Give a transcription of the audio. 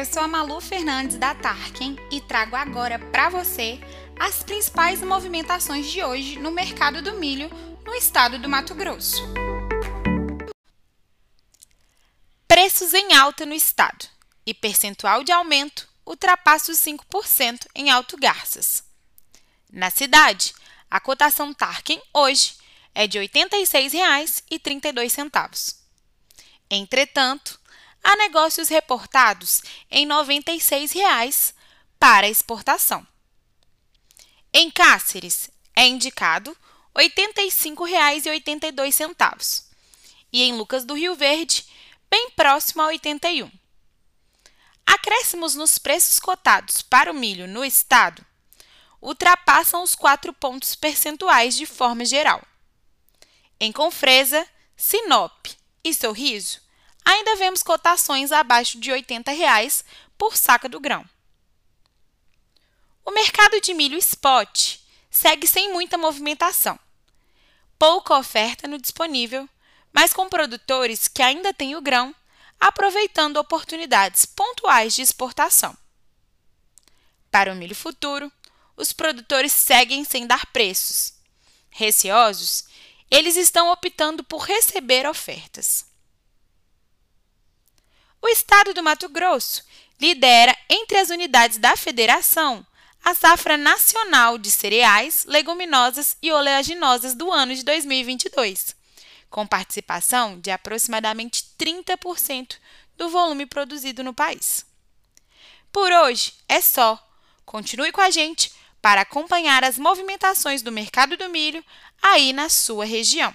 eu sou a Malu Fernandes da Tarkin e trago agora para você as principais movimentações de hoje no mercado do milho no estado do Mato Grosso. Preços em alta no estado e percentual de aumento ultrapassa os 5% em Alto Garças. Na cidade, a cotação Tarkin hoje é de R$ 86,32. Entretanto, há negócios reportados em R$ 96,00 para exportação. Em Cáceres, é indicado R$ 85,82 e em Lucas do Rio Verde, bem próximo a 81. Acréscimos nos preços cotados para o milho no estado ultrapassam os 4 pontos percentuais de forma geral. Em Confresa, Sinop e Sorriso, ainda vemos cotações abaixo de 80 reais por saca do grão. O mercado de milho spot segue sem muita movimentação. Pouca oferta no disponível, mas com produtores que ainda têm o grão aproveitando oportunidades pontuais de exportação. Para o milho futuro, os produtores seguem sem dar preços. Receosos, eles estão optando por receber ofertas. O estado do Mato Grosso lidera entre as unidades da federação a safra nacional de cereais, leguminosas e oleaginosas do ano de 2022, com participação de aproximadamente 30% do volume produzido no país. Por hoje é só. Continue com a gente para acompanhar as movimentações do mercado do milho aí na sua região.